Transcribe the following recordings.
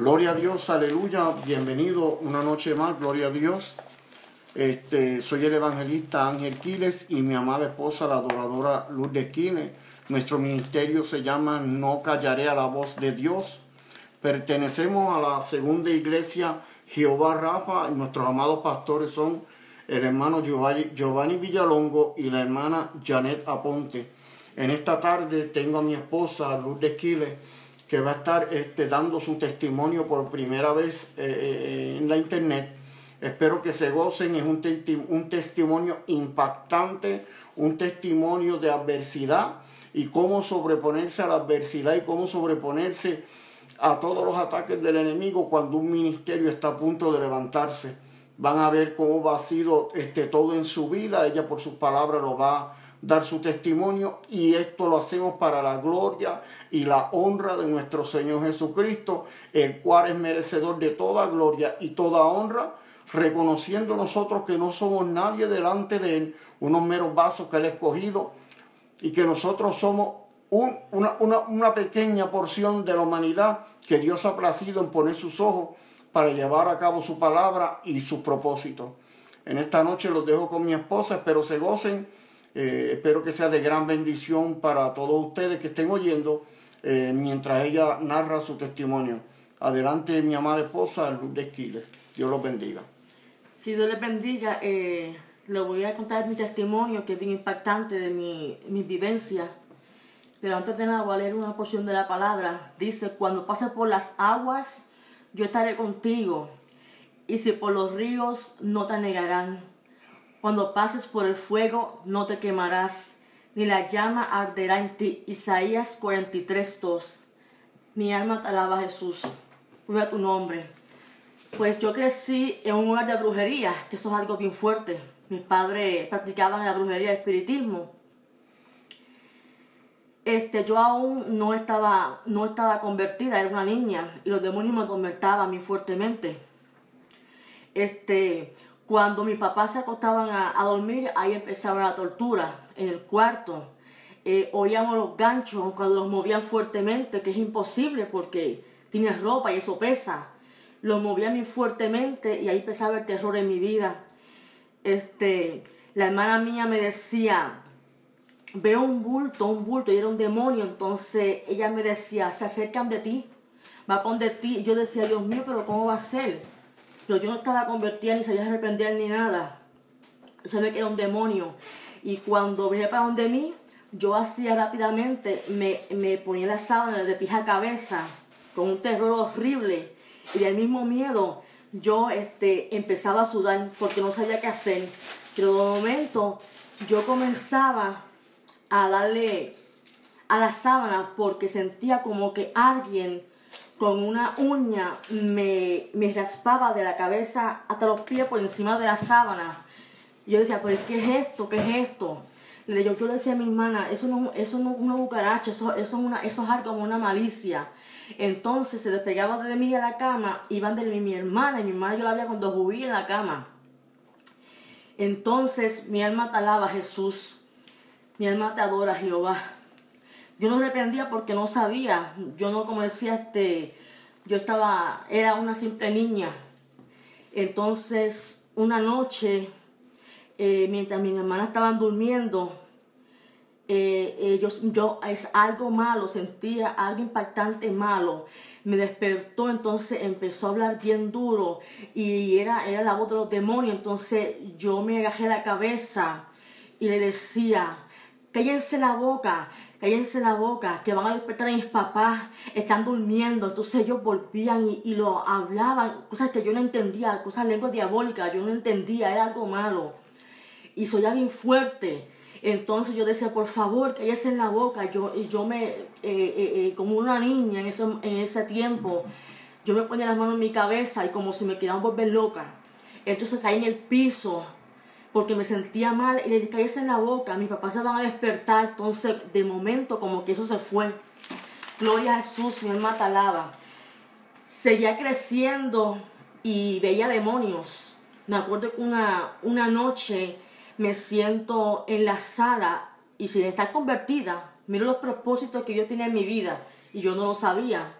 Gloria a Dios, aleluya, bienvenido una noche más, gloria a Dios. Este, soy el evangelista Ángel Quiles y mi amada esposa, la adoradora Lourdes Quiles. Nuestro ministerio se llama No callaré a la voz de Dios. Pertenecemos a la segunda iglesia Jehová Rafa y nuestros amados pastores son el hermano Giovanni Villalongo y la hermana Janet Aponte. En esta tarde tengo a mi esposa Lourdes Quiles que va a estar este, dando su testimonio por primera vez eh, eh, en la internet. Espero que se gocen, es un, un testimonio impactante, un testimonio de adversidad y cómo sobreponerse a la adversidad y cómo sobreponerse a todos los ataques del enemigo cuando un ministerio está a punto de levantarse. Van a ver cómo va sido este, todo en su vida, ella por sus palabras lo va dar su testimonio y esto lo hacemos para la gloria y la honra de nuestro Señor Jesucristo, el cual es merecedor de toda gloria y toda honra, reconociendo nosotros que no somos nadie delante de Él, unos meros vasos que Él ha escogido y que nosotros somos una, pequeña porción de la humanidad que Dios ha placido en poner sus ojos para llevar a cabo su palabra y sus propósitos. En esta noche los dejo con mi esposa, espero se gocen eh, espero que sea de gran bendición para todos ustedes que estén oyendo eh, mientras ella narra su testimonio. Adelante, mi amada esposa, Lourdes Esquiles. Dios los bendiga. Si Dios les bendiga, eh, voy a contar mi testimonio que es bien impactante de mi, mi vivencia. Pero antes de nada voy a leer una porción de la palabra. Dice, cuando pases por las aguas, yo estaré contigo. Y si por los ríos, no te negarán cuando pases por el fuego no te quemarás, ni la llama arderá en ti. Isaías 43, 2. Mi alma te alaba Jesús. a tu nombre. Pues yo crecí en un lugar de brujería, que eso es algo bien fuerte. Mis padres practicaban la brujería y espiritismo. Este, yo aún no estaba, no estaba convertida, era una niña, y los demonios me atormentaban muy fuertemente. Este, cuando mis papás se acostaban a, dormir, ahí empezaba la tortura en el cuarto. Eh, oíamos los ganchos cuando los movían fuertemente, que es imposible porque tienes ropa y eso pesa. Los movían muy fuertemente y ahí empezaba el terror en mi vida. Este, la hermana mía me decía, veo un bulto, un bulto, y era un demonio. Entonces ella me decía, se acercan de ti, va poner de ti. Yo decía, Dios mío, pero ¿cómo va a ser? Yo no estaba convertida ni sabía arrepender ni nada. Sabía que era un demonio. Y cuando venía para donde mí, yo hacía rápidamente, me, me ponía la sábana de pija a cabeza, con un terror horrible. Y del mismo miedo, yo este, empezaba a sudar porque no sabía qué hacer. Pero de momento, yo comenzaba a darle a la sábana porque sentía como que alguien con una uña me, me, raspaba de la cabeza hasta los pies por encima de la sábana. yo decía, pues ¿qué es esto? ¿Qué es esto? Yo, yo le decía a mi hermana, eso no, eso no es una cucaracha, eso, eso, es una, eso es algo como una malicia. Entonces se despegaba de mí a la cama, iban de mi, mi hermana, y mi hermana yo la veía cuando jugué en la cama. Entonces mi alma te alaba Jesús, mi alma te adora Jehová. Yo no reprendía porque no sabía. Yo no, como decía, este, yo estaba, era una simple niña. Entonces, una noche, eh, mientras mis hermanas estaban durmiendo, eh, yo, es algo malo, sentía algo impactante malo. Me despertó, entonces empezó a hablar bien duro y era, era la voz de los demonios. Entonces yo me agajé la cabeza y le decía, cállense la boca, cállense la boca, que van a despertar a mis papás, están durmiendo. Entonces ellos volvían y, lo hablaban, cosas que yo no entendía, cosas lenguas diabólicas, yo no entendía, era algo malo. Y soy ya bien fuerte. Entonces yo decía, por favor, cállense la boca. Yo, y yo me, eh, eh, eh, como una niña en, eso, en ese tiempo, yo me ponía las manos en mi cabeza y como si me querían volver loca. Entonces caí en el piso porque me sentía mal y le dije, en la boca, mis papás se van a despertar, entonces de momento como que eso se fue. Gloria a Jesús, mi alma te alaba. Seguía creciendo y veía demonios. Me acuerdo que una, una noche me siento en la sala y sin estar convertida, miro los propósitos que yo tenía en mi vida y yo no lo sabía.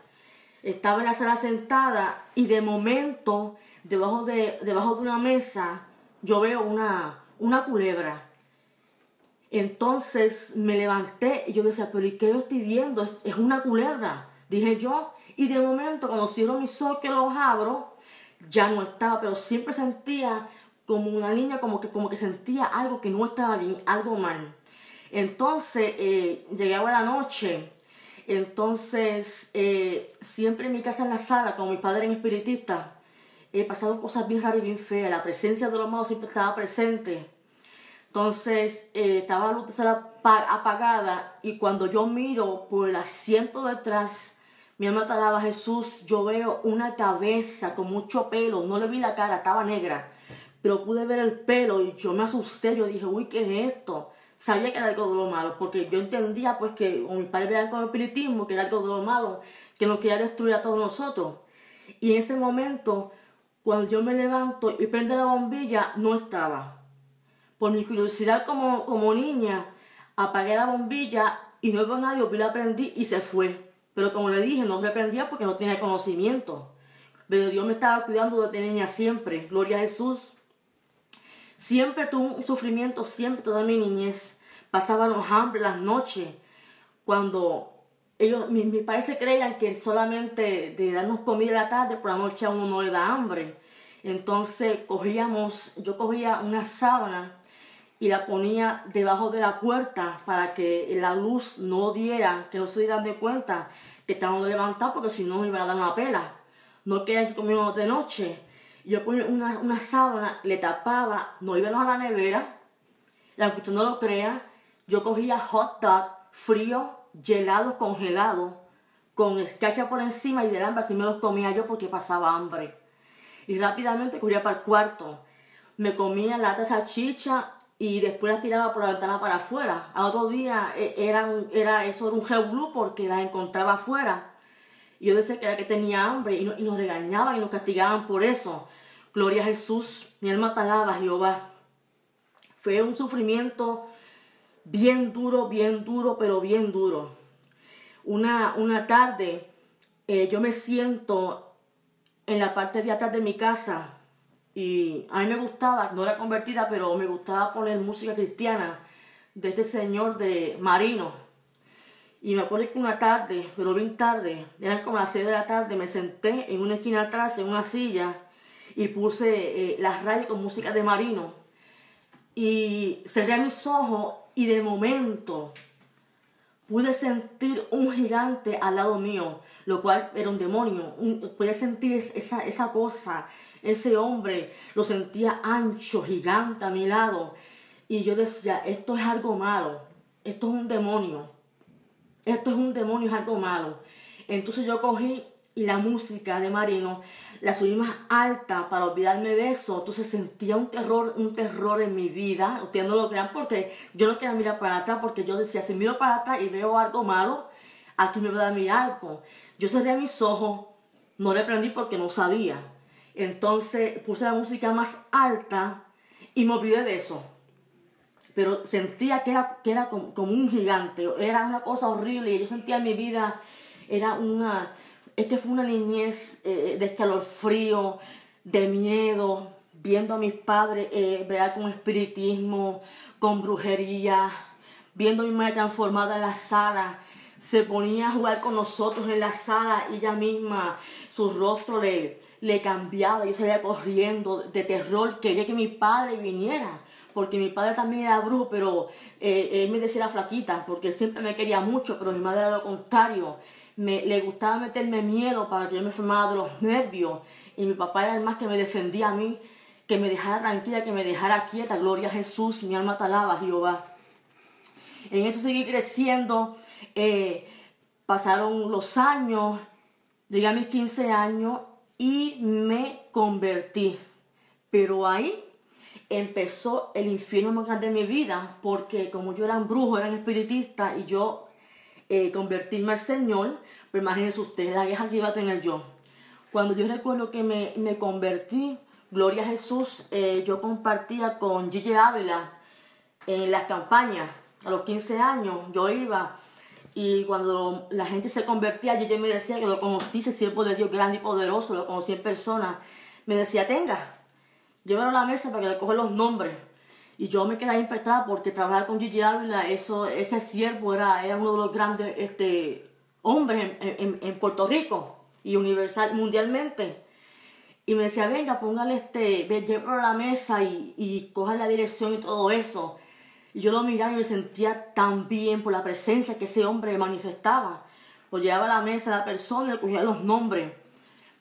estaba en la sala sentada y de momento, debajo de, debajo de una mesa, yo veo una, una culebra. Entonces me levanté y yo decía, pero ¿y qué yo estoy viendo? Es una culebra, dije yo. Y de momento, cuando cierro mis ojos que los abro, ya no estaba, pero siempre sentía como una niña, como que, como que sentía algo que no estaba bien, algo mal. Entonces, eh, llegaba la noche, entonces, eh, siempre en mi casa en la sala, con mi padre en espiritista, he pasado cosas bien raras y bien feas. La presencia de los malos siempre estaba presente. Entonces, eh, estaba la luz apagada y cuando yo miro por el asiento detrás, mi alma te Jesús, yo veo una cabeza con mucho pelo, no le vi la cara, estaba negra, pero pude ver el pelo y yo me asusté, yo dije, uy, ¿qué es esto? Sabía que era algo de lo malo, porque yo entendía pues que con mis padres veían con el espiritismo, que era algo de lo malo, que nos quería destruir a todos nosotros. Y en ese momento, cuando yo me levanto y prende la bombilla, no estaba. Por mi curiosidad como, como niña, apagué la bombilla y no veo a nadie, la prendí y se fue. Pero como le dije, no reprendía porque no tenía conocimiento. Pero Dios me estaba cuidando de niña siempre. Gloria a Jesús. Siempre tuve un sufrimiento, siempre toda mi niñez. Pasaban los hambre, las noches. Cuando ellos, mis, mis padres se creían que solamente de darnos comida en la tarde, por la noche a uno no le da hambre. Entonces cogíamos, yo cogía una sábana y la ponía debajo de la puerta para que la luz no diera, que no se dieran de cuenta que estaban levantados porque si no me iban a dar una pela. No querían que comiéramos de noche. Yo ponía una, una sábana, le tapaba, no íbamos a la nevera. Aunque usted no lo crea, yo cogía hot dog frío, gelado, congelado, con escacha por encima y del hambre así me los comía yo porque pasaba hambre. Y rápidamente corría para el cuarto. Me comía lata de salchicha y después las tiraba por la ventana para afuera. Al otro día e, era, eso era un blue porque las encontraba afuera. Y yo decía que era que tenía hambre y, nos regañaban y nos castigaban por eso. Gloria a Jesús, mi alma te alaba, Jehová. Fue un sufrimiento bien duro, bien duro, pero bien duro. Una, una tarde eh, yo me siento en la parte de atrás de mi casa y a mí me gustaba, no era convertida, pero me gustaba poner música cristiana de este señor de Marino. Y me acuerdo que una tarde, pero bien tarde, eran como las 6 de la tarde, me senté en una esquina atrás, en una silla, y puse eh, las rayas con música de Marino. Y cerré mis ojos y de momento pude sentir un gigante al lado mío, lo cual era un demonio. pude sentir esa, esa cosa, ese hombre lo sentía ancho, gigante a mi lado. Y yo decía, esto es algo malo, esto es un demonio, esto es un demonio, es algo malo. Entonces yo cogí y la música de Marino la subí más alta para olvidarme de eso. Entonces sentía un terror, un terror en mi vida. Ustedes no lo crean porque yo no quería mirar para atrás porque yo decía, si miro para atrás y veo algo malo, aquí me va a dar mi algo. Yo cerré mis ojos, no le prendí porque no sabía. Entonces puse la música más alta y me olvidé de eso. Pero sentía que era, que era como, un gigante, era una cosa horrible. Yo sentía en mi vida, era una, es que fue una niñez eh, de escalofrío, de miedo, viendo a mis padres eh, con espiritismo, con brujería, viendo a mi madre transformada en la sala. Se ponía a jugar con nosotros en la sala ella misma, su rostro le, le cambiaba, yo salía corriendo de terror, quería que mi padre viniera, porque mi padre también era brujo, pero eh, él me decía la flaquita, porque siempre me quería mucho, pero mi madre era lo contrario, me, le gustaba meterme miedo para que yo me enfermara de los nervios, y mi papá era el más que me defendía a mí, que me dejara tranquila, que me dejara quieta, gloria a Jesús, mi alma te alaba, Jehová. En esto seguí creciendo, eh, pasaron los años, llegué a mis 15 años y me convertí. Pero ahí empezó el infierno más grande de mi vida, porque como yo era un brujo, era espiritista y yo eh, convertirme al Señor, pues imagínense ustedes la guerra que iba a tener yo. Cuando yo recuerdo que me, me convertí, gloria a Jesús, eh, yo compartía con Gigi Ávila en las campañas, a los 15 años, yo iba Y cuando la gente se convertía, yo me decía que lo conocí, ese siervo de Dios grande y poderoso, lo conocí en persona. Me decía, tenga, llévalo a la mesa para que le coja los nombres. Y yo me quedé impactada porque trabajar con Gigi Ávila, eso, ese siervo era, era uno de los grandes este, hombres en, en, Puerto Rico y universal, mundialmente. Y me decía, venga, póngale este, llévalo a la mesa y, y coja la dirección y todo eso. Y yo lo miraba y me sentía tan bien por la presencia que ese hombre manifestaba. Pues llevaba a la mesa a la persona y le cogía los nombres.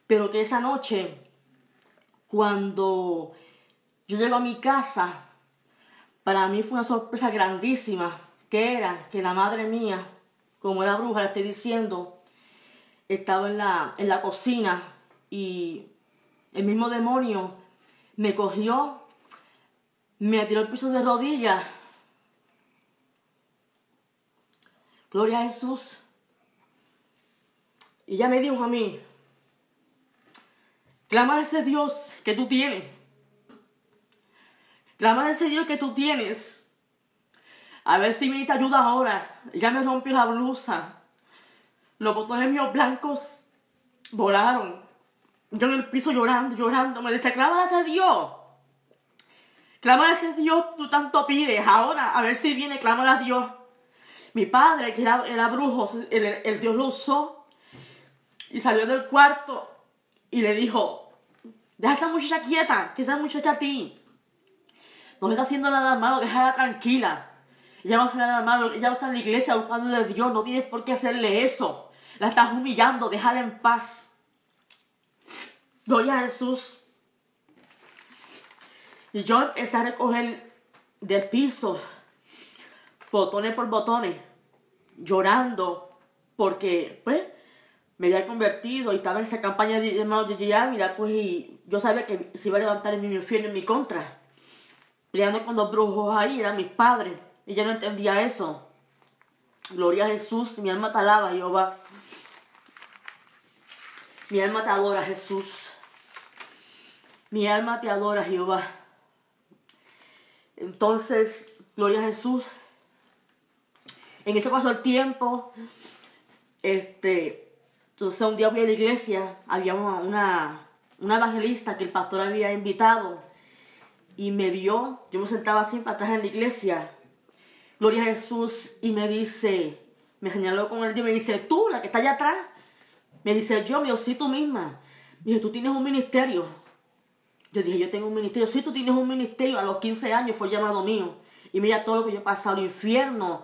Pero que esa noche, cuando yo llego a mi casa, para mí fue una sorpresa grandísima, que era que la madre mía, como era bruja, le estoy diciendo, estaba en la, en la cocina y el mismo demonio me cogió, me tiró al piso de rodillas. Gloria a Jesús. Y ella me dijo a mí, clama a ese Dios que tú tienes Clama a ese Dios que tú tienes. A ver si me te ayuda ahora. Ya me rompió la blusa. Los botones míos blancos volaron. Yo en el piso llorando, llorando. Me decía, clama a ese Dios. Clama a ese Dios que tú tanto pides. Ahora, a ver si viene, clama a Dios. Mi padre, que era, brujo, el, el Dios lo usó. Y salió del cuarto y le dijo, deja a esa muchacha quieta, que esa muchacha a ti no está haciendo nada malo, déjala tranquila. Ella no hace nada malo, ella está en la iglesia buscando de Dios, no tienes por qué hacerle eso. La estás humillando, déjala en paz. Gloria a Jesús. Y yo empecé a recoger del piso, botones por botones, llorando, porque, pues, me había convertido y estaba en esa campaña de hermanos de mira, pues, y yo sabía que se iba a levantar en mi infierno en mi contra peleando con dos brujos ahí, eran mis padres. Yo no entendía eso. Gloria a Jesús, mi alma te alaba, Jehová. Mi alma te adora, Jesús. Mi alma te adora, Jehová. Entonces, gloria a Jesús. En ese pasó el tiempo. Este, entonces un día fui a la iglesia, había una, una evangelista que el pastor había invitado y me vio, yo me sentaba así para atrás en la iglesia, gloria a Jesús, y me dice, me señaló con el dedo y me dice, tú, la que está allá atrás, me dice, yo, mío, sí, tú misma, me dice, tú tienes un ministerio. Yo dije, yo tengo un ministerio, sí, tú tienes un ministerio, a los 15 años fue llamado mío, y mira todo lo que yo he pasado, el infierno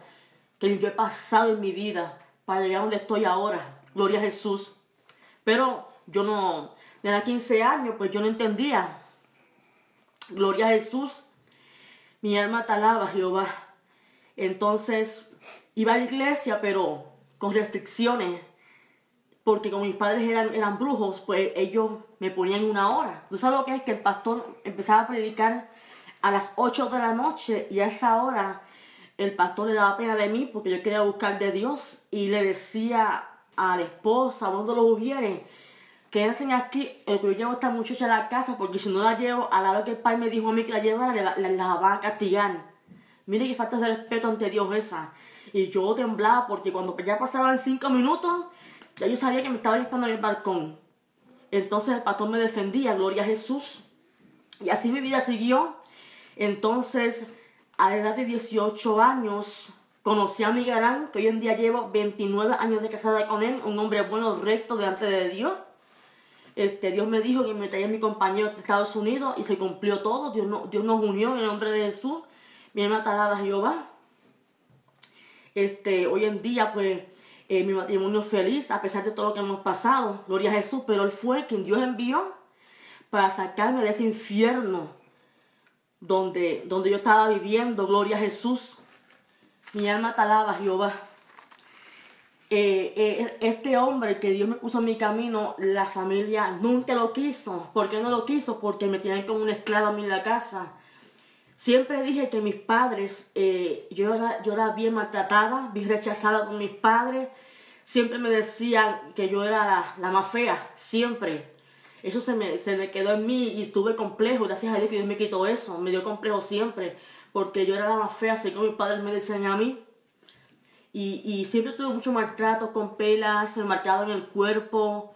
que yo he pasado en mi vida, para llegar a donde estoy ahora, gloria a Jesús. Pero yo no, desde 15 años, pues yo no entendía Gloria a Jesús. Mi alma te alaba, Jehová. Entonces, iba a la iglesia, pero con restricciones. Porque como mis padres eran, eran brujos, pues ellos me ponían una hora. ¿Tú sabes lo que es? Que el pastor empezaba a predicar a las 8 de la noche y a esa hora el pastor le daba pena de mí porque yo quería buscar de Dios y le decía a la esposa, a uno de los quédense aquí, el que yo llevo a esta muchacha a la casa, porque si no la llevo, a la hora que el padre me dijo a mí que la llevara, la, la, van a castigar. Mire que falta de respeto ante Dios esa. Y yo temblaba porque cuando ya pasaban cinco minutos, ya yo sabía que me estaba esperando en el balcón. Entonces el pastor me defendía, gloria a Jesús. Y así mi vida siguió. Entonces, a la edad de 18 años, conocí a Miguel Galán, que hoy en día llevo 29 años de casada con él, un hombre bueno, recto delante de Dios. Este, Dios me dijo que me traía mi compañero de Estados Unidos y se cumplió todo. Dios, no, Dios nos unió en el nombre de Jesús. Mi hermana talada Jehová. Este, hoy en día, pues, eh, mi matrimonio es feliz a pesar de todo lo que hemos pasado. Gloria a Jesús. Pero Él fue quien Dios envió para sacarme de ese infierno donde, donde yo estaba viviendo. Gloria a Jesús. Mi alma te alaba, Jehová. Eh, eh, este hombre que Dios me puso en mi camino, la familia nunca lo quiso. ¿Por qué no lo quiso? Porque me tenían como una esclava a mí en la casa. Siempre dije que mis padres, eh, yo, era, yo era bien maltratada, bien rechazada por mis padres. Siempre me decían que yo era la, la más fea, siempre. Eso se me, se me quedó en mí y estuve complejo. Gracias a Dios que Dios me quitó eso. Me dio complejo siempre. Porque yo era la más fea, según mis padres me decían a mí. Y, siempre tuve mucho maltrato con pelas, marcaba en el cuerpo.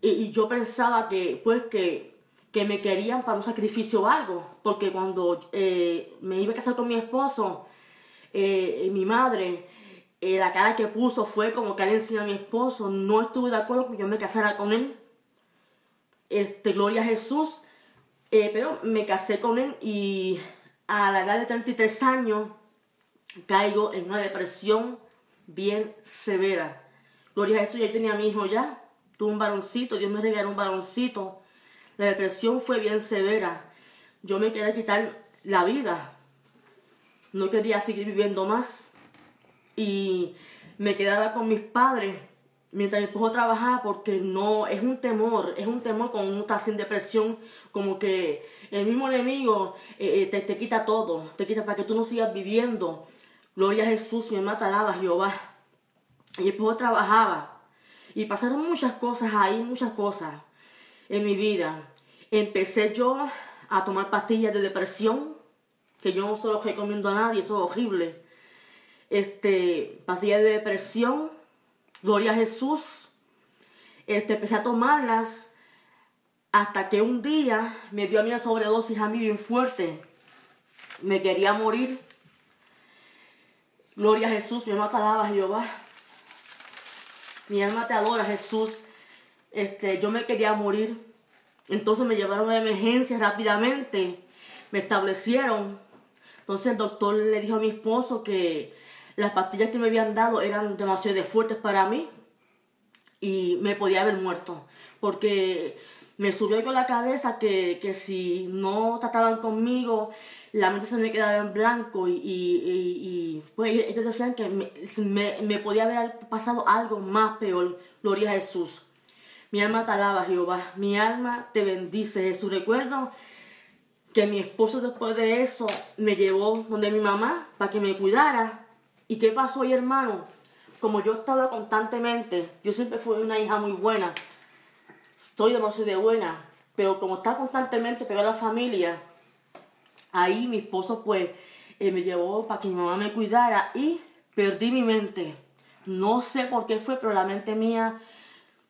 Y, yo pensaba que, pues, que, que, me querían para un sacrificio o algo. Porque cuando eh, me iba a casar con mi esposo, eh, mi madre, eh, la cara que puso fue como que le enseñó a mi esposo. No estuve de acuerdo que yo me casara con él. Este, gloria a Jesús. pero me casé con él y a la edad de 33 años caigo en una depresión bien severa. Gloria a Jesús, yo tenía a mi hijo ya, tuve un varoncito, Dios me regaló un varoncito. La depresión fue bien severa. Yo me quería quitar la vida. No quería seguir viviendo más. Y me quedaba con mis padres mientras mi esposo trabajaba porque no, es un temor, es un temor cuando uno está sin depresión, como que el mismo enemigo eh, eh, te, te, quita todo, te quita para que tú no sigas viviendo. Gloria a Jesús, mi alma alaba Jehová. Y después trabajaba. Y pasaron muchas cosas ahí, muchas cosas en mi vida. Empecé yo a tomar pastillas de depresión, que yo no se lo recomiendo a nadie, eso es horrible. Este, pastillas de depresión, gloria a Jesús. Este, empecé a tomarlas hasta que un día me dio a mí una sobredosis a mí bien fuerte. Me quería morir. Gloria a Jesús, mi alma te alaba, Jehová. Mi alma te adora, Jesús. Este, yo me quería morir. Entonces me llevaron a emergencia rápidamente. Me establecieron. Entonces el doctor le dijo a mi esposo que las pastillas que me habían dado eran demasiado fuertes para mí. Y me podía haber muerto. Porque me subió con la cabeza que, que si no trataban conmigo, la mente se me quedaba en blanco y, y, pues ellos decían que me, me, podía haber pasado algo más peor. Gloria a Jesús. Mi alma te alaba, Jehová. Mi alma te bendice, Jesús. Recuerdo que mi esposo después de eso me llevó donde mi mamá para que me cuidara. ¿Y qué pasó hoy, hermano? Como yo estaba constantemente, yo siempre fui una hija muy buena. Estoy demasiado de buena. Pero como estaba constantemente pegada la familia, ahí mi esposo pues eh, me llevó para que mi mamá me cuidara y perdí mi mente. No sé por qué fue, pero la mente mía,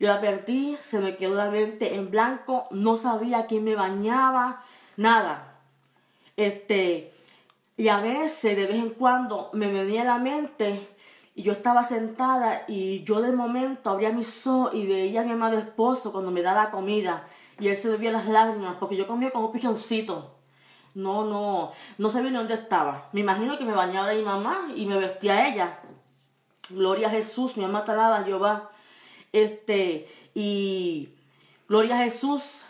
yo la perdí, se me quedó la mente en blanco, no sabía quién me bañaba, nada. Este, y a veces, de vez en cuando, me venía la mente y yo estaba sentada y yo de momento abría mis ojos y veía a mi amado esposo cuando me daba comida y él se bebía las lágrimas porque yo comía como un pichoncito. No, no, no sabía ni dónde estaba. Me imagino que me bañaba mi mamá y me vestía ella. Gloria a Jesús, mi alma te alaba, Jehová. Este, y gloria a Jesús.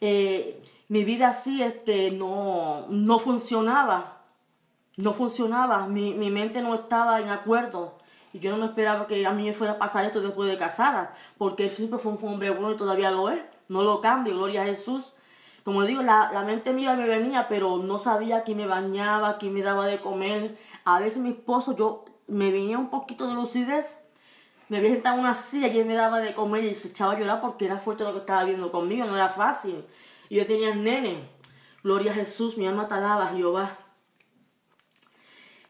Eh, mi vida así, este, no, no funcionaba. No funcionaba. Mi, mi mente no estaba en acuerdo. Y yo no me esperaba que a mí me fuera a pasar esto después de casada. Porque él siempre fue un hombre bueno y todavía lo es. No lo cambio, gloria a Jesús. Como digo, la, la, mente mía me venía, pero no sabía quién me bañaba, quién me daba de comer. A veces mi esposo, yo me venía un poquito de lucidez, me había sentado en una silla y él me daba de comer y se echaba a llorar porque era fuerte lo que estaba viendo conmigo, no era fácil. Y yo tenía nene. Gloria a Jesús, mi alma te alaba, Jehová.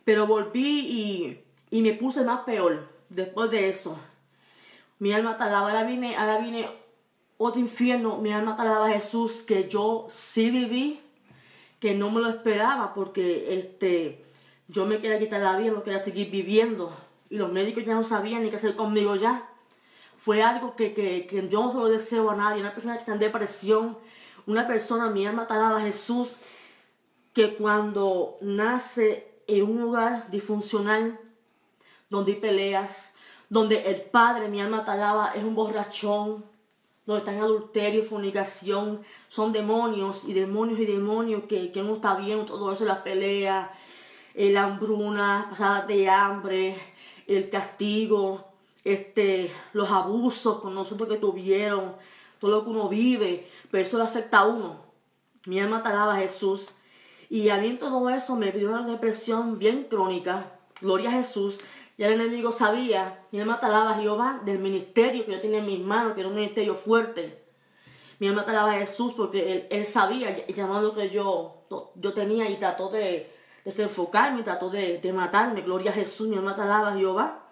Pero volví y, y me puse más peor después de eso. Mi alma te alaba, ahora vine, ahora vine otro infierno, mi alma alaba a Jesús, que yo sí viví, que no me lo esperaba, porque este, yo me quería quitar la vida, no quería seguir viviendo, y los médicos ya no sabían ni qué hacer conmigo ya. Fue algo que, que, que yo no se lo deseo a nadie, una persona que está en depresión, una persona, mi alma alaba a Jesús, que cuando nace en un lugar disfuncional, donde hay peleas, donde el padre, mi alma alaba, es un borrachón, donde están adulterio, fornicación, son demonios y demonios y demonios que, que no está bien, todo eso, la pelea, la hambruna, pasadas de hambre, el castigo, este, los abusos con nosotros que tuvieron, todo lo que uno vive, pero eso le afecta a uno. Mi alma alaba Jesús. Y a mí todo eso me dio una depresión bien crónica. Gloria a Jesús. Ya el enemigo sabía, mi alma talaba a Jehová del ministerio que yo tenía en mis manos, que era un ministerio fuerte. Mi alma alaba a Jesús porque él, sabía el llamado que yo, yo tenía y trató de, desenfocarme, trató de, de matarme. Gloria a Jesús, mi alma te alaba, Jehová.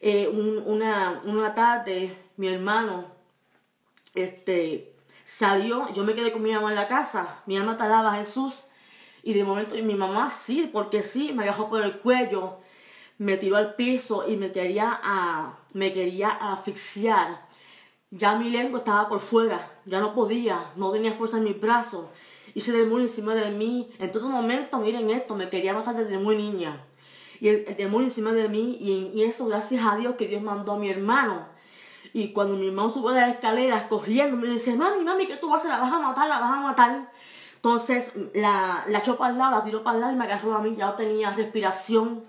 Eh, una, una tarde, mi hermano este, salió, yo me quedé con mi mamá en la casa, mi alma te alaba, Jesús. Y de momento, mi mamá sí, porque sí, me agarró por el cuello, me tiró al piso y me quería, a, me quería asfixiar. Ya mi lengua estaba por fuera, ya no podía, no tenía fuerza en mis brazos. Se demonio encima de mí. En todo momento, miren esto, me quería matar desde muy niña. Y el, demonio encima de mí, y, y eso gracias a Dios que Dios mandó a mi hermano. Y cuando mi hermano subió las escaleras corriendo, me dice, mami, mami, ¿qué tú vas a hacer? La vas a matar, la vas a matar. Entonces la, la echó para el lado, la tiró para el lado y me agarró a mí. Ya no tenía respiración,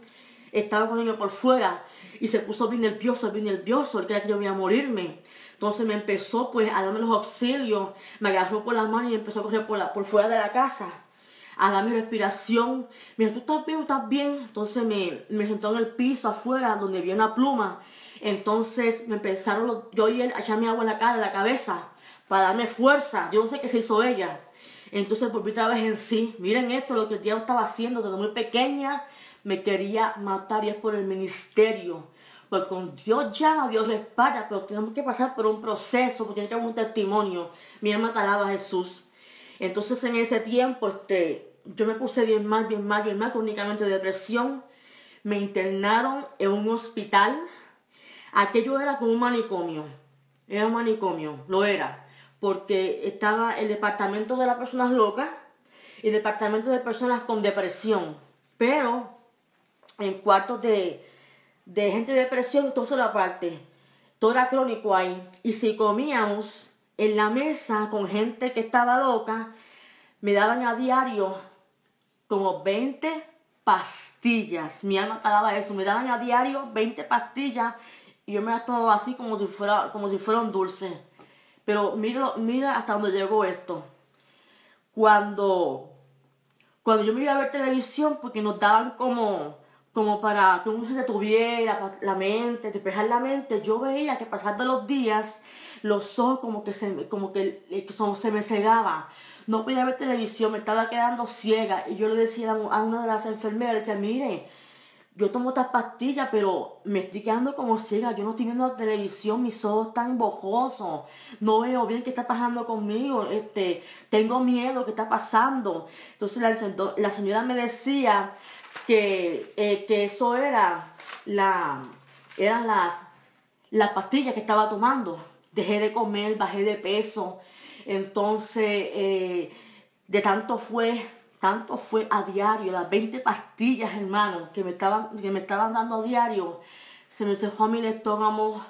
estaba con niño por fuera y se puso bien nervioso, bien nervioso. Él creía que yo iba a morirme. Entonces me empezó pues a darme los auxilios, me agarró por la mano y empezó a correr por, la, por fuera de la casa a darme respiración. Mira, tú estás bien, estás bien. Entonces me, me sentó en el piso afuera donde había una pluma. Entonces me empezaron yo y él a echarme agua en la cara, en la cabeza, para darme fuerza. Yo no sé qué se hizo ella. Entonces volví otra vez en sí. Miren esto, lo que el diablo estaba haciendo desde muy pequeña. Me quería matar y es por el ministerio. Porque con Dios llama, Dios respalda, pero tenemos que pasar por un proceso, porque tiene que haber un testimonio. Mi alma te alaba a Jesús. Entonces en ese tiempo este, yo me puse bien mal, bien mal, bien mal, con únicamente depresión. Me internaron en un hospital. Aquello era como un manicomio. Era un manicomio, lo era porque estaba el departamento de las personas locas y el departamento de personas con depresión. Pero en cuartos de, de gente de depresión, todo la parte, todo era crónico ahí. Y si comíamos en la mesa con gente que estaba loca, me daban a diario como 20 pastillas. Mi alma talaba eso. Me daban a diario 20 pastillas y yo me las tomaba así como si fuera, como si fuera un dulce. Pero mira, mira hasta dónde llegó esto. Cuando, cuando yo me iba a ver televisión, porque nos daban como, como para que uno se detuviera la mente, despejar la mente, yo veía que pasando los días, los ojos como que se, como que, se me cegaba. No podía ver televisión, me estaba quedando ciega. Y yo le decía a una de las enfermeras, le decía, mire, yo tomo esta pastilla, pero me estoy quedando como ciega. Yo no estoy viendo la televisión, mis ojos están bojosos. No veo bien qué está pasando conmigo. Este, tengo miedo, qué está pasando. Entonces la, la señora me decía que, eh, que eso era la, eran las, las pastillas que estaba tomando. Dejé de comer, bajé de peso. Entonces, eh, de tanto fue tanto fue a diario, las 20 pastillas, hermano, que me estaban, que me estaban dando a diario. Se me dejó mi estómago,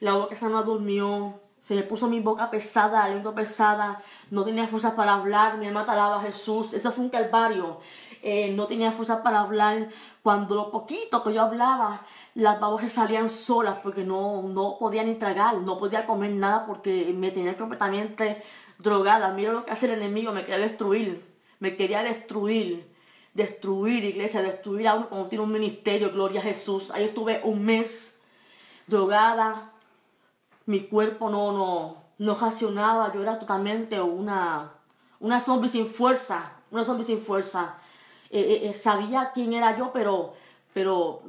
la boca se me durmió, se me puso mi boca pesada, la lengua pesada, no tenía fuerza para hablar, mi hermana talaba a Jesús, eso fue un calvario. Eh, no tenía fuerza para hablar. Cuando lo poquito que yo hablaba, las babosas salían solas porque no, no podía ni tragar, no podía comer nada porque me tenía completamente drogada. Mira lo que hace el enemigo, me quería destruir me quería destruir, destruir iglesia, destruir a uno como tiene un ministerio, gloria a Jesús. Ahí estuve un mes drogada, mi cuerpo no, no, no yo era totalmente una, una zombie sin fuerza, una zombie sin fuerza. Eh, eh, eh, sabía quién era yo, pero, pero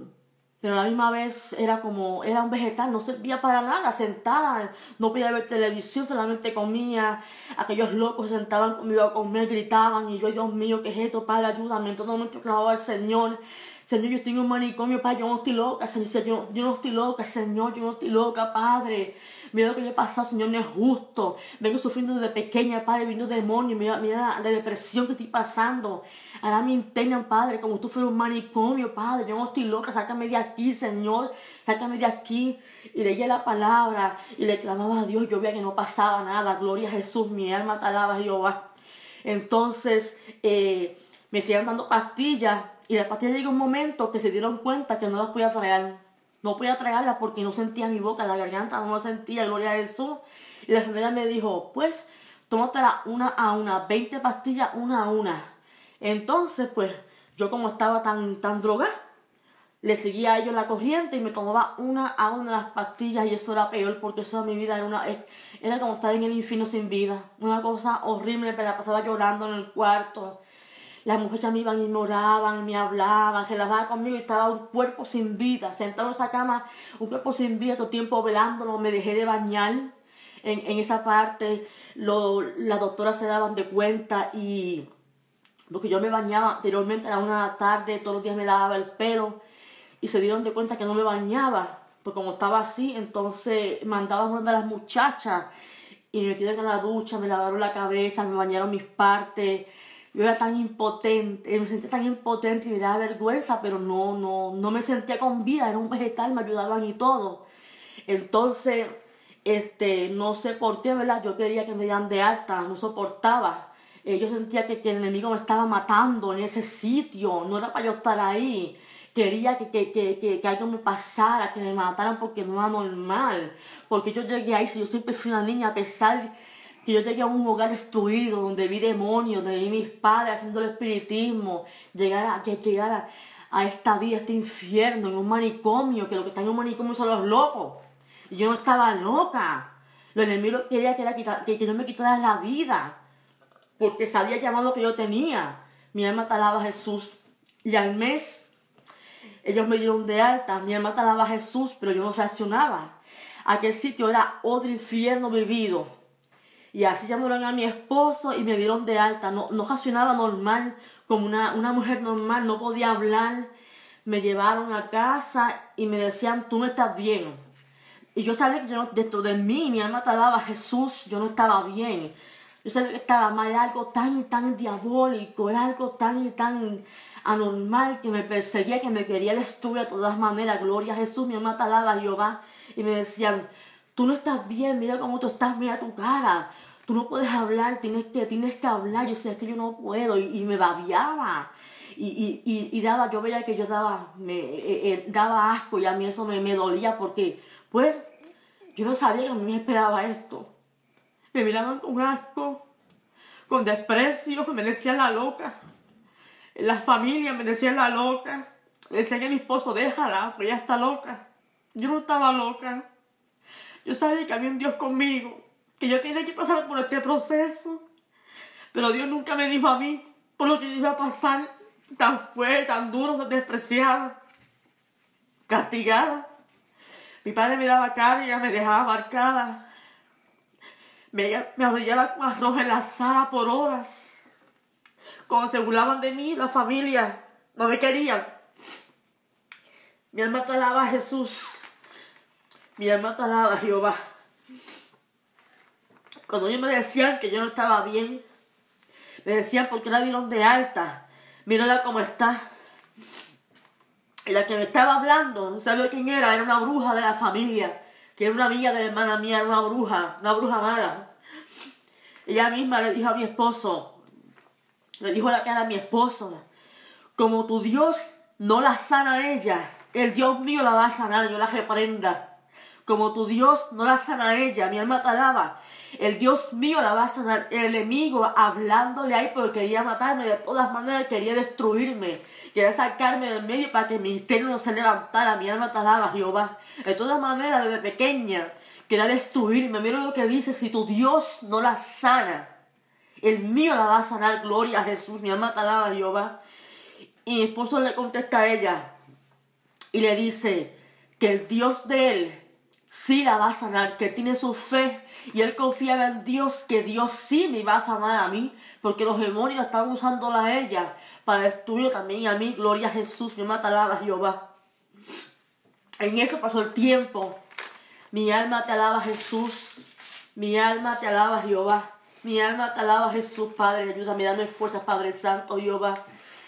pero a la misma vez era como, era un vegetal, no servía para nada, sentada, no podía ver televisión, solamente comía, aquellos locos se sentaban conmigo a comer, gritaban, y yo, Dios mío, ¿qué es esto? Padre, ayúdame, en todo momento clamaba al Señor, Señor, yo estoy en un manicomio, Padre, yo no estoy loca, Señor, yo no estoy loca, Señor, yo no estoy loca, Padre. Mira lo que yo he pasado, Señor, no es justo. Vengo sufriendo desde pequeña, Padre, vino demonio, mira, mira la, depresión que estoy pasando. Ahora me internan, Padre, como tú fueras un manicomio, Padre, yo no estoy loca, sácame de aquí, Señor, sácame de aquí. Y leía la palabra y le clamaba a Dios, yo veía que no pasaba nada, gloria a Jesús, mi alma te alaba Jehová. Entonces, eh, me siguen dando pastillas y las pastillas llegó un momento que se dieron cuenta que no las podía tragar. No podía tragarlas porque no sentía mi boca, la garganta no sentía, gloria a Jesús. Y la enfermera me dijo, pues, tómatela una a una, 20 pastillas una a una. Entonces, pues, yo como estaba tan, tan drogada, le seguía a ellos la corriente y me tomaba una a una las pastillas y eso era peor porque eso mi vida era una era como estar en el infierno sin vida una cosa horrible me la pasaba llorando en el cuarto las muchachas me iban y me oraban, me hablaban, relajaban conmigo y estaba un cuerpo sin vida, sentado en esa cama, un cuerpo sin vida, todo el tiempo velándolo, me dejé de bañar. En, en esa parte, lo, las doctoras se daban de cuenta y porque yo me bañaba anteriormente a la una tarde, todos los días me lavaba el pelo y se dieron de cuenta que no me bañaba, pues como estaba así, entonces mandaban una de las muchachas y me metieron en la ducha, me lavaron la cabeza, me bañaron mis partes. Yo era tan impotente, me sentía tan impotente y me daba vergüenza, pero no, no, no me sentía con vida, era un vegetal, me ayudaban y todo. Entonces, este, no sé por qué, ¿verdad? Yo quería que me dieran de alta, no soportaba. Eh, yo sentía que, que, el enemigo me estaba matando en ese sitio, no era para yo estar ahí. Quería que, que, que, que, algo me pasara, que me mataran porque no era normal. Porque yo llegué ahí, yo siempre fui una niña, a pesar que yo llegué a un hogar destruido, donde vi demonios, donde vi mis padres haciendo el espiritismo, llegar a, llegar a, esta vida, a este infierno, en un manicomio, que lo que están en un manicomio son los locos. Y yo no estaba loca. Lo enemigo quería que, era que, que no me quitara la vida porque sabía el llamado que yo tenía. Mi alma talaba a Jesús. Y al mes, ellos me dieron de alta. Mi alma talaba a Jesús, pero yo no reaccionaba. Aquel sitio era otro infierno vivido. Y así llamaron a mi esposo y me dieron de alta. No, no reaccionaba normal, como una, una mujer normal, no podía hablar. Me llevaron a casa y me decían, tú no estás bien. Y yo sabía que yo, dentro de mí, mi alma talaba Jesús, yo no estaba bien. Yo sabía que estaba mal, era algo tan y tan diabólico, era algo tan y tan anormal que me perseguía, que me quería destruir de todas maneras. Gloria a Jesús, mi mamá talaba Jehová y me decían, tú no estás bien, mira cómo tú estás, mira tu cara. Tú no puedes hablar, tienes que, tienes que hablar. Yo es que yo no puedo. Y, me babiaba. Y, y, y, y, daba, yo veía que yo daba, me, eh, eh, daba asco y a mí eso me, me dolía porque, pues, yo no sabía que a mí me esperaba esto me miraban con asco, con desprecio, me decían la loca. La familia me decían la loca. Le decían a mi esposo, déjala, porque ella está loca. Yo no estaba loca. Yo sabía que había un Dios conmigo, que yo tenía que pasar por este proceso. Pero Dios nunca me dijo a mí por lo que iba a pasar tan fuerte, tan duro, tan despreciada, castigada. Mi padre me daba carga, me dejaba marcada. Me, me arrollaba con arroz en la sala por horas. Cuando se burlaban de mí, la familia no me querían. Mi alma te alaba a Jesús. Mi alma te alaba a Jehová. Cuando ellos me decían que yo no estaba bien, me decían por qué la dieron de alta. Mírala cómo está. Y la que me estaba hablando, no sabía quién era, era una bruja de la familia que era una amiga de la hermana mía, una bruja, una bruja mala. Ella misma le dijo a mi esposo, le dijo a la cara a mi esposo, como tu Dios no la sana a ella, el Dios mío la va a sanar, yo la reprenda. Como tu Dios no la sana a ella, mi alma te alaba. El Dios mío la va a sanar. El enemigo hablándole ahí porque quería matarme, de todas maneras quería destruirme. Quería sacarme del medio para que mi ministerio no se levantara. Mi alma te alaba, Jehová. De todas maneras, desde pequeña, quería destruirme. Mira lo que dice, si tu Dios no la sana, el mío la va a sanar. Gloria a Jesús. Mi alma te alaba, Jehová. Y mi esposo le contesta a ella y le dice que el Dios de él sí la va a sanar, que tiene su fe y él confiaba en Dios, que Dios sí me va a sanar a mí, porque los demonios estaban usándola a ella para destruir también a mí, gloria a Jesús, mi mata alaba Jehová. En eso pasó el tiempo. Mi alma te alaba Jesús, mi alma te alaba Jehová, mi alma te alaba Jesús, Padre, ayúdame, dame fuerzas, Padre Santo, Jehová.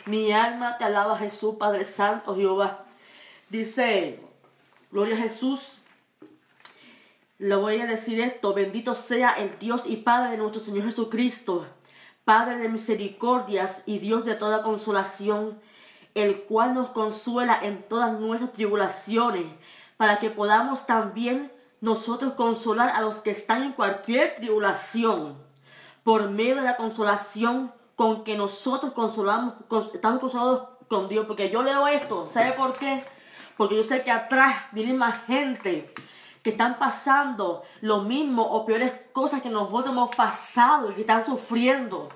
Mi alma te alaba Jesús, Padre Santo, Jehová. Dice, gloria a Jesús, le voy a decir esto, bendito sea el Dios y Padre de nuestro Señor Jesucristo, Padre de misericordias y Dios de toda consolación, el cual nos consuela en todas nuestras tribulaciones, para que podamos también nosotros consolar a los que están en cualquier tribulación, por medio de la consolación con que nosotros consolamos, estamos consolados con Dios. Porque yo leo esto, ¿sabe por qué? Porque yo sé que atrás viene más gente que están pasando lo mismo o peores cosas que nosotros hemos pasado y que están sufriendo.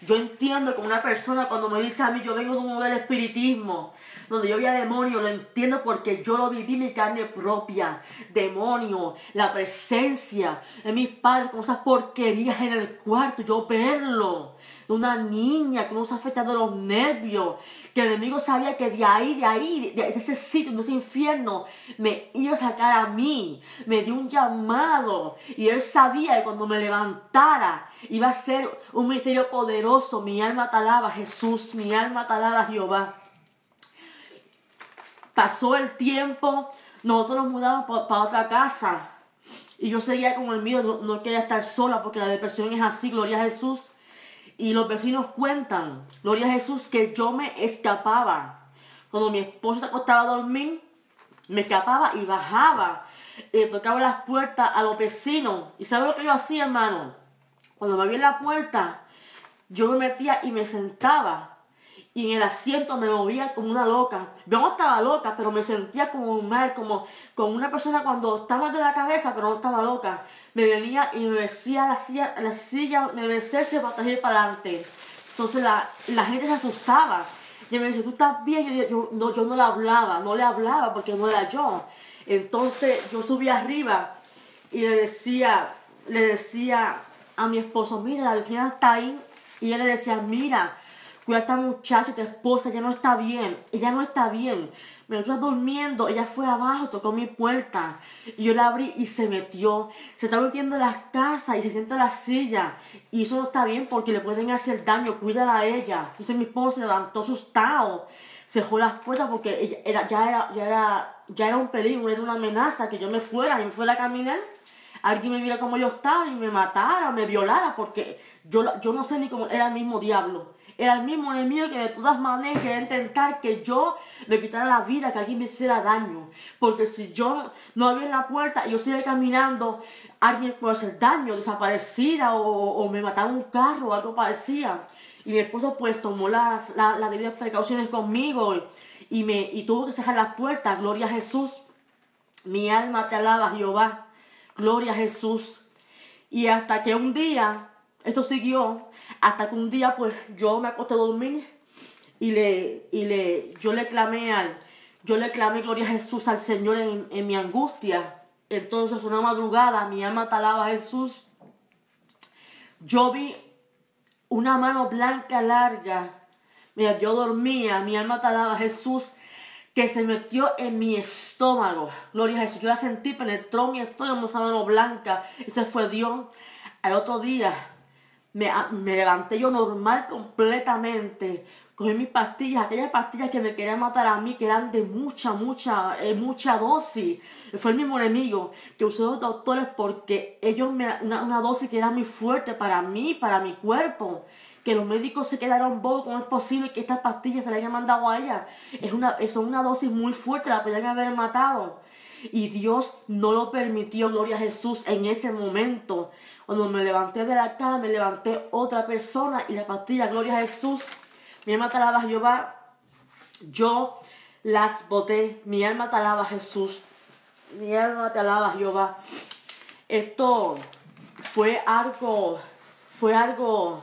Yo entiendo que una persona cuando me dice a mí, yo vengo de un mundo del espiritismo, donde yo había demonio, lo entiendo porque yo lo viví mi carne propia. Demonio, la presencia de mis padres con esas porquerías en el cuarto, yo verlo. De una niña que nos ha afectado los nervios, que el enemigo sabía que de ahí, de ahí, de, ese sitio, de ese infierno, me iba a sacar a mí. Me dio un llamado y él sabía que cuando me levantara iba a ser un ministerio poderoso. Mi alma talaba Jesús, mi alma talaba Jehová. Pasó el tiempo, nosotros nos mudamos para otra casa. Y yo seguía con el mío, no, quería estar sola porque la depresión es así, gloria a Jesús. Y los vecinos cuentan, gloria a Jesús, que yo me escapaba. Cuando mi esposo se acostaba a dormir, me escapaba y bajaba. Y tocaba las puertas a los vecinos. ¿Y sabe lo que yo hacía, hermano? Cuando me abría la puerta, yo me metía y me sentaba y en el asiento me movía como una loca. Yo no estaba loca, pero me sentía como mal, como, como una persona cuando estaba de la cabeza, pero no estaba loca. Me venía y me decía la silla, la silla me besé para ir para adelante. Entonces la, la, gente se asustaba. Y me decía, ¿tú estás bien? Yo, yo, no, yo no le hablaba, no le hablaba porque no era yo. Entonces yo subí arriba y le decía, le decía a mi esposo, mira, la vecina está ahí. Y él le decía, mira, cuida a esta muchacha, tu esposa, ella no está bien, ella no está bien. Me estaba durmiendo, ella fue abajo, tocó mi puerta. Y yo la abrí y se metió. Se está metiendo en la casa y se sienta en la silla. Y eso no está bien porque le pueden hacer daño, cuídala a ella. Entonces mi esposo se levantó asustado. Se dejó las puertas porque ella era, ya, era, ya, era, ya era un peligro, era una amenaza que yo me fuera y me fuera a caminar alguien me viera como yo estaba y me matara, me violara, porque yo, yo no sé ni cómo era el mismo diablo. Era el mismo enemigo que de todas maneras quería intentar que yo me quitara la vida, que alguien me hiciera daño. Porque si yo no abría la puerta y yo seguía caminando, alguien puede hacer daño, desaparecida o, me mataba un carro o algo parecía. Y mi esposo pues tomó las, las, debidas precauciones conmigo y, me, y tuvo que cerrar las puertas. Gloria a Jesús. Mi alma te alaba, Jehová. Gloria a Jesús. Y hasta que un día, esto siguió, hasta que un día, pues, yo me acosté a dormir y le, y le, yo le clamé al, yo le clamé gloria a Jesús al Señor en, mi angustia. Entonces, una madrugada, mi alma talaba a Jesús. Yo vi una mano blanca larga. Mira, yo dormía, mi alma talaba a Jesús que se metió en mi estómago. Gloria a Jesús. Yo la sentí, penetró mi estómago, esa mano blanca. Ese fue Dios. Al otro día, me, me levanté yo normal completamente. Cogí mis pastillas, aquellas pastillas que me querían matar a mí, que eran de mucha, mucha, eh, mucha dosis. Fue el mismo enemigo que usó los doctores porque ellos me, una, una dosis que era muy fuerte para mí, para mi cuerpo que los médicos se quedaron bobos, ¿cómo es posible que estas pastillas se le hayan mandado a ella? Es una, son una dosis muy fuerte, la podían haber matado. Y Dios no lo permitió, gloria a Jesús, en ese momento. Cuando me levanté de la cama, me levanté otra persona y la pastilla, gloria a Jesús, mi alma te alaba Jehová, yo las boté, mi alma te alaba Jesús, mi alma te alaba Jehová. Esto fue algo, fue algo,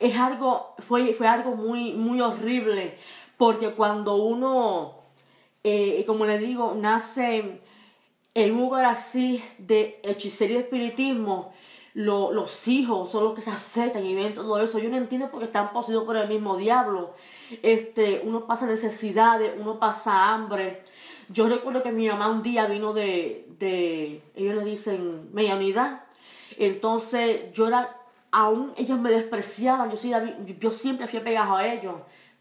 es algo, fue, fue algo muy, muy horrible, porque cuando uno, eh, como le digo, nace en un lugar así de hechicería y espiritismo, los hijos son los que se afectan y ven todo eso. Yo no entiendo porque están poseídos por el mismo diablo. Este, uno pasa necesidades, uno pasa hambre. Yo recuerdo que mi mamá un día vino de, de ellos le dicen, medianidad. Entonces yo era, aún ellos me despreciaban, yo, siempre fui pegado a ellos.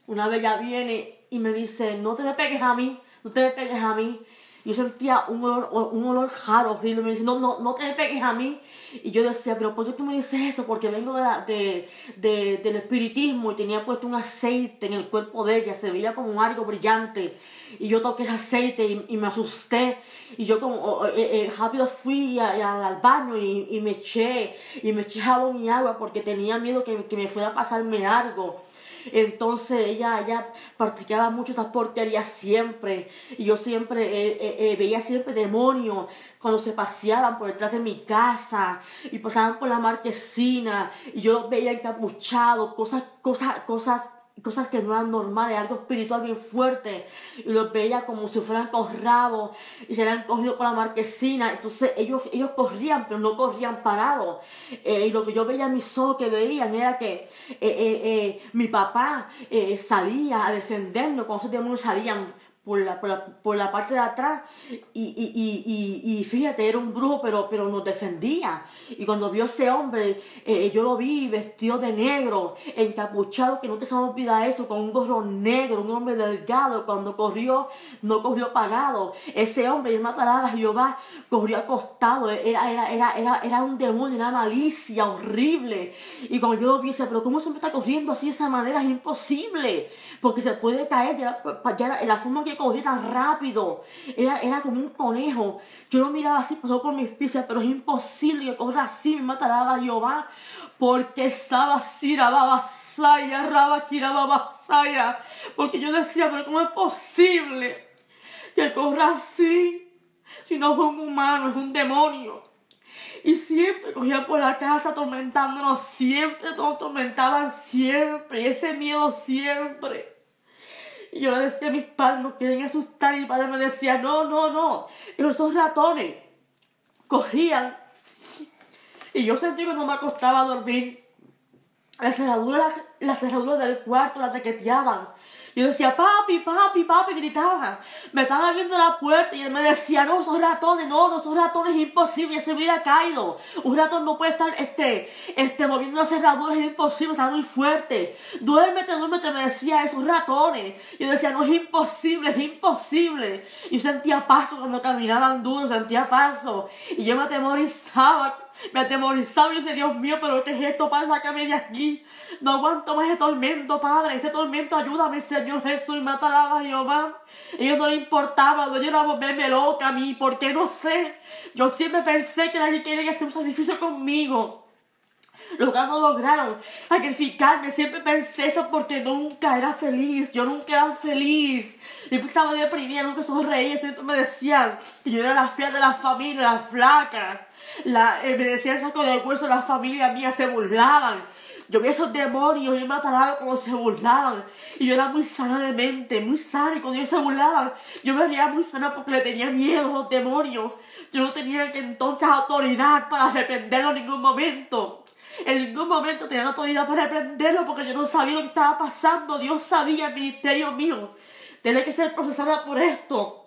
Una vez ella viene y me dice, no te me pegues a mí, no te me pegues a mí yo sentía un olor, un olor raro, horrible. Me dice, no, no, no te pegues a mí. Y yo decía, pero ¿por qué tú me dices eso? Porque vengo de, de, del espiritismo y tenía puesto un aceite en el cuerpo de ella. Se veía como algo brillante. Y yo toqué ese aceite y, me asusté. Y yo como eh, eh, rápido fui al baño y, y, me eché. Y me eché jabón y agua porque tenía miedo que, que me fuera a pasarme algo. Entonces ella, ella practicaba mucho esas porquerías siempre. Y yo siempre eh, eh, eh, veía siempre demonios cuando se paseaban por detrás de mi casa y pasaban por la marquesina y yo los veía encapuchados, cosas, cosas, cosas cosas que no eran normales, algo espiritual bien fuerte, y los veía como si fueran con rabos y se habían cogido por la marquesina, entonces ellos, ellos corrían, pero no corrían parados, eh, y lo que yo veía en mis ojos que veían era que eh, eh, mi papá salía a defendernos. Cuando esos demonios salían por la, por la, por la parte de atrás y, y, y, y, fíjate, era un brujo pero, pero nos defendía. Y cuando vio ese hombre, eh, yo lo vi vestido de negro, encapuchado, que nunca se me olvida eso, con un gorro negro, un hombre delgado, cuando corrió, no corrió parado. Ese hombre, el matarada Jehová, corrió acostado, era, era, era, era, era un demonio, era malicia horrible. Y cuando yo lo vi, decía, pero ¿cómo se me está corriendo así de esa manera? Es imposible, porque se puede caer, ya, ya la forma que corría tan rápido. Era, era como un conejo. Yo lo miraba así, pasó por mis pies, pero es imposible que corra así, me matará Jehová. Porque Saba Sira Babasaya, Raba Babasaya. Porque yo decía, pero ¿cómo es posible que corra así? Si no es un humano, es un demonio. Y siempre cogían por la casa atormentándonos, siempre nos atormentaban siempre, y ese miedo siempre. Y yo le decía a mis padres, no quieren asustar. Y mi padre me decía, no, no, no. Y esos ratones cogían. Y yo sentí que no me acostaba dormir. La cerradura, la cerradura del cuarto la traqueteaban. Yo decía, papi, papi, papi, gritaba. Me estaban abriendo la puerta y él me decía, no, son ratones, no, no son ratones, es imposible, se hubiera caído. Un ratón no puede estar, este, este, moviendo las cerraduras, es imposible, está muy fuerte. Duérmete, duérmete, me decía, esos ratones. Yo decía, no, es imposible, es imposible. Y sentía paso cuando caminaban duro, sentía paso. Y yo me atemorizaba me atemorizaba y dije, Dios mío, pero ¿qué es esto? Padre, sácame de aquí. No aguanto más ese tormento, Padre. Ese tormento, ayúdame, Señor Jesús, y mata a Jehová. Ellos no le importaba, no era volverme loca a mí, porque no sé. Yo siempre pensé que nadie quería hacer un sacrificio conmigo. Lo que no lograron sacrificarme. Siempre pensé eso porque nunca era feliz. Yo nunca era feliz. Siempre estaba deprimida, nunca sonreía. Siempre me decían que yo era la fea de la familia, la flaca. La, eh, me decían saco de hueso, la familia mía se burlaban. Yo vi esos demonios y me mataban como se burlaban. Y yo era muy sana de mente, muy sana. Y cuando ellos se burlaban, yo me veía muy sana porque le tenía miedo a los demonios. Yo no tenía que entonces autoridad para arrepentirlo en ningún momento. En ningún momento tenía autoridad para reprenderlo porque yo no sabía lo que estaba pasando. Dios sabía ministerio mío. Tenía que ser procesada por esto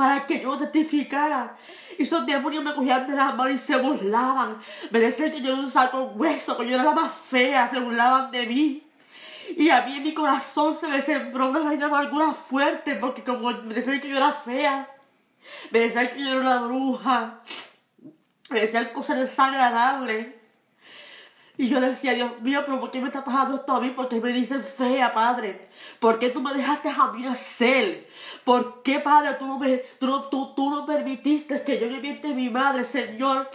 para que yo testificara. Y esos demonios me cogían de las manos y se burlaban. Me decían que yo era un saco hueso, que yo era la más fea, se burlaban de mí. Y a mí en mi corazón se me sembró una raíz de amargura fuerte, porque como me decían que yo era fea, me decían que yo era una bruja, me decían cosas desagradables. Y yo decía, Dios mío, pero ¿por qué me está pasando esto a mí? ¿Por qué me dicen fea, Padre? ¿Por qué tú me dejaste a mí nacer? ¿Por qué, Padre, tú no, me, tú tú, tú no permitiste que yo a mi madre, Señor?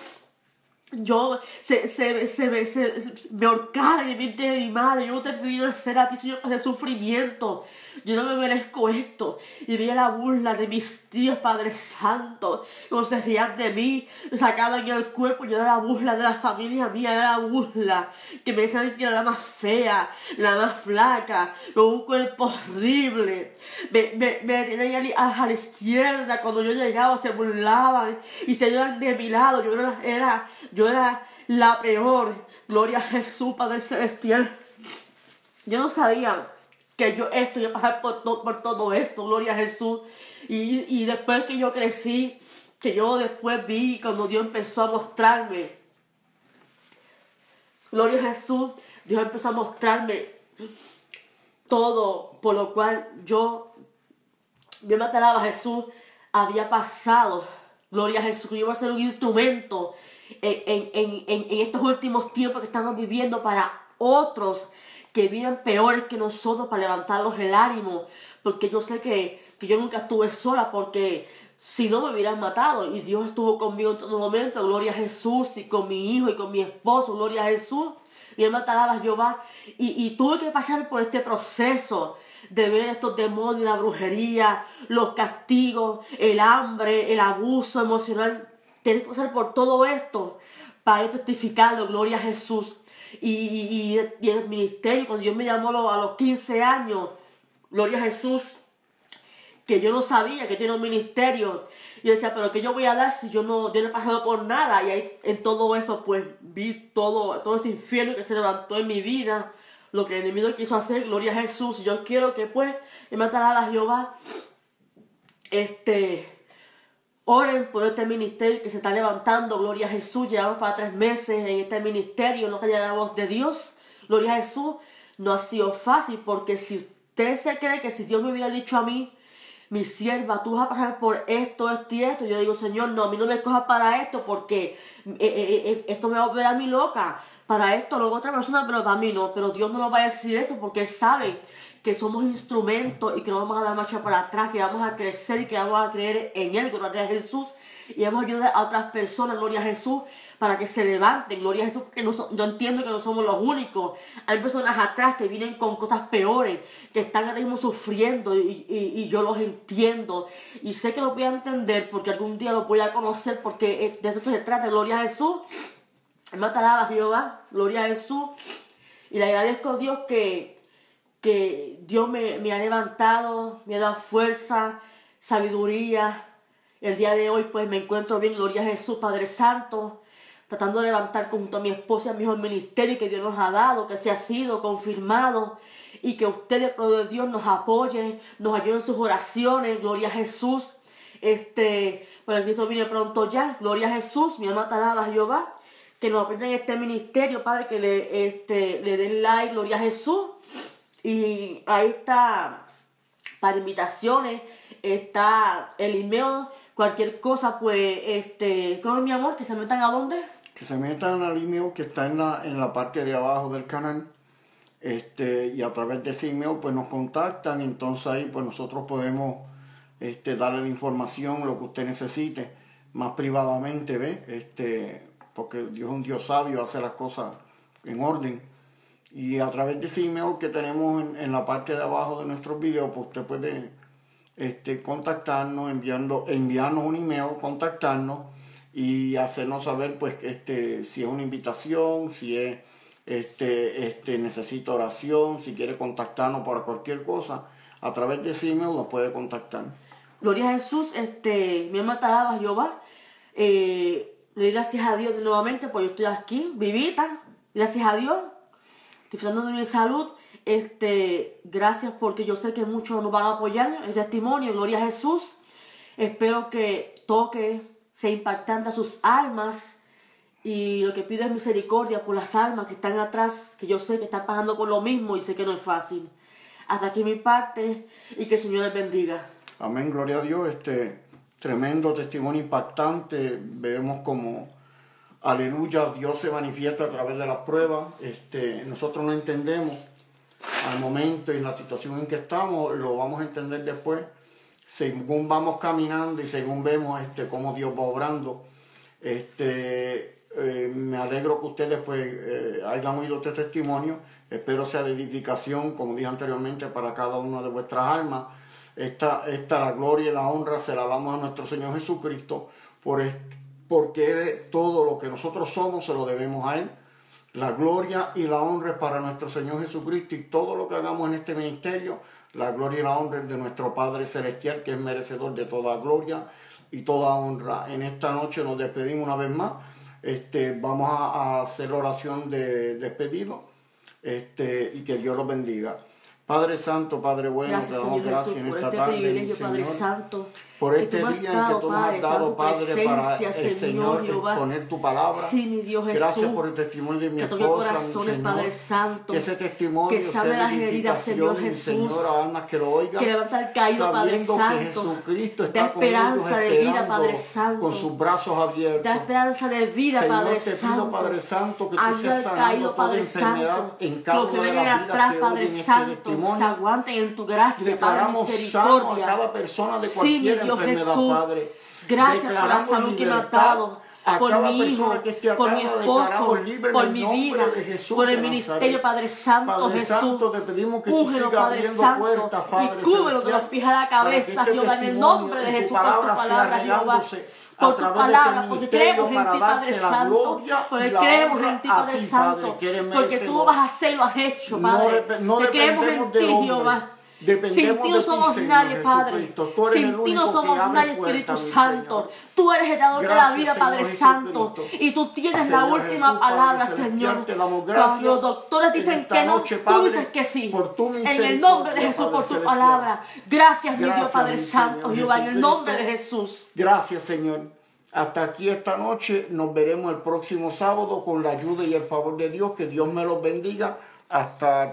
Yo se, se, se, se, me ahorcara en mente de mi madre, yo no te pedí nacer a ti, Señor, para sufrimiento, yo no me merezco esto, y veía la burla de mis tíos, Padre Santo, como se rían de mí, me sacaban el cuerpo, yo era la burla de la familia mía, era la burla, que me decían que era la más fea, la más flaca, con un cuerpo horrible, me, me, me tenían a, la izquierda, cuando yo llegaba se burlaban, y se iban de mi lado, yo era, era yo era la peor. Gloria a Jesús, Padre Celestial. Yo no sabía que yo esto iba a pasar por, por todo esto, gloria a Jesús. Y, y después que yo crecí, que yo después vi cuando Dios empezó a mostrarme, gloria a Jesús, Dios empezó a mostrarme todo por lo cual yo, me mataba a Jesús, había pasado. Gloria a Jesús, yo iba a ser un instrumento en, en, en, estos últimos tiempos que estamos viviendo para otros que viven peores que nosotros para levantarlos el ánimo, porque yo sé que, que yo nunca estuve sola, porque si no me hubieran matado y Dios estuvo conmigo en todo momento, gloria a Jesús, y con mi hijo y con mi esposo, gloria a Jesús, mi alma alaba Jehová. Y, y tuve que pasar por este proceso de ver estos demonios, la brujería, los castigos, el hambre, el abuso emocional. Tienes que pasar por todo esto para testificarlo, gloria a Jesús. Y, y, el ministerio, cuando Dios me llamó a los 15 años, gloria a Jesús, que yo no sabía que tiene un ministerio. Y yo decía, pero ¿qué yo voy a dar si yo no, yo he pasado por nada? Y ahí en todo eso, pues vi todo, todo este infierno que se levantó en mi vida, lo que el enemigo quiso hacer, gloria a Jesús. Y yo quiero que pues, me matará a Jehová, este, oren por este ministerio que se está levantando, gloria a Jesús. Llevamos para tres meses en este ministerio, no calla la voz de Dios, gloria a Jesús. No ha sido fácil porque si usted se cree que si Dios me hubiera dicho a mí, mi sierva, tú vas a pasar por esto, esto y esto. Yo digo, Señor, no, a mí no me cojas para esto porque eh, eh, eh, esto me va a volver a mí loca. Para esto, luego otra persona, pero para mí no. Pero Dios no nos va a decir eso porque Él sabe que somos instrumentos y que no vamos a dar marcha para atrás, que vamos a crecer y que vamos a creer en Él, va a Jesús y vamos a ayudar a otras personas, gloria a Jesús, para que se levanten, gloria a Jesús, porque no yo entiendo que no somos los únicos. Hay personas atrás que vienen con cosas peores, que están ahora mismo sufriendo y, y, yo los entiendo. Y sé que los voy a entender porque algún día los voy a conocer porque eh, de esto se trata, gloria a Jesús. Me a Jehová, gloria a Jesús. Y le agradezco a Dios que, que Dios me, me ha levantado, me ha dado fuerza, sabiduría. El día de hoy pues me encuentro bien, gloria a Jesús, Padre Santo tratando de levantar junto a mi esposa y a mi hijo el ministerio que Dios nos ha dado, que se ha sido confirmado y que ustedes, por de Dios, nos apoyen, nos ayuden en sus oraciones, gloria a Jesús. Este, pues el Cristo viene pronto ya, gloria a Jesús, mi alma te alaba Jehová, que nos aprendan este ministerio, Padre, que le, este, le den like, gloria a Jesús. Y ahí está, para invitaciones, está el email, cualquier cosa, pues, este, ¿cómo es mi amor? Que se metan a dónde? que se metan al email que está en la, en la parte de abajo del canal este, y a través de ese email pues nos contactan entonces ahí pues nosotros podemos este, darle la información, lo que usted necesite más privadamente, ¿ve? Este, porque Dios es un Dios sabio, hace las cosas en orden. Y a través de ese email que tenemos en, la parte de abajo de nuestros videos, pues usted puede este, contactarnos, enviando, enviarnos un email, contactarnos y hacernos saber pues este si es una invitación, si es este este necesita oración, si quiere contactarnos para cualquier cosa, a través de ese email nos puede contactar. Gloria a Jesús, este, mi alma a Jehová. Eh, le doy gracias a Dios nuevamente porque yo estoy aquí, vivita, gracias a Dios, disfrutando de mi salud. Este, gracias porque yo sé que muchos nos van a apoyar el testimonio, gloria a Jesús. Espero que toque sea impactante a sus almas y lo que pido es misericordia por las almas que están atrás, que yo sé que están pasando por lo mismo y sé que no es fácil. Hasta aquí mi parte y que el Señor les bendiga. Amén, gloria a Dios. Este tremendo testimonio impactante. Vemos como, aleluya, Dios se manifiesta a través de las pruebas. Este, nosotros no entendemos al momento y en la situación en que estamos, lo vamos a entender después según vamos caminando y según vemos este, cómo Dios va obrando, este, eh, me alegro que ustedes pues, eh, hayan oído este testimonio. Espero sea de edificación, como dije anteriormente, para cada una de vuestras almas. Esta, esta la gloria y la honra se la damos a nuestro Señor Jesucristo, por, porque todo lo que nosotros somos se lo debemos a Él. La gloria y la honra es para nuestro Señor Jesucristo y todo lo que hagamos en este ministerio la gloria y la honra de nuestro Padre Celestial, que es merecedor de toda gloria y toda honra. En esta noche nos despedimos una vez más. Este, vamos a, hacer oración de despedido este, y que Dios los bendiga. Padre Santo, Padre bueno, te damos gracias en esta este tarde, Padre Santo por este día en que tú nos has dado, Padre, para el Señor, exponer tu palabra. Sí, mi Dios Jesús. Gracias por el testimonio de mi que esposa, corazones, Señor, Padre Santo. Que ese testimonio que sabe las heridas, Señor Jesús. Señor, a almas que lo oigan. Que levanta el caído, Padre Santo. que Jesucristo está da esperanza de vida, Padre Santo. Con sus brazos abiertos. Da esperanza de vida, Señor, Padre te Santo. pido, Padre Santo, que tú seas sanando caído, toda Padre enfermedad Santo. en cada Lo que una de las atrás, vidas que Padre este Santo, aguanten en tu gracia, Padre Declaramos sano a misericordia. cada persona de Sí, mi cualquier Dios enfermedad, Jesús. Padre. Gracias por la salud que me ha dado. A por cada mi hijo, que esté acá, por mi esposo, libre por mi vida, de Jesús por el ministerio. Padre Santo Padre Jesús. Santo, te pedimos que tú Úngelo, sigas Padre Santo, puertas, Padre y cúbrelo de los pies a la cabeza, este Jehová, en el nombre de Jesús, por tu palabra, Jehová. A Por tu través de palabra, porque creemos en ti, Padre Santo. Porque creemos en ti, a Padre Santo. Porque tú vas a hacer y lo has hecho, Padre. no Te creemos en ti, hombre. Jehová. Sin ti no somos nadie, Padre. Sin ti no somos nadie, Espíritu Santo. Tú eres el dador de la vida, Padre. Santo. Y tú tienes la última palabra, Señor. Cuando los doctores en dicen que no, tú dices que sí. En el nombre de Jesús, por tu palabra. Gracias, mi Dios, Padre Santo, Jehová, en el nombre de Jesús. Gracias, Señor. Hasta aquí esta noche. Nos veremos el próximo sábado con la ayuda y el favor de Dios. Que Dios me los bendiga. Hasta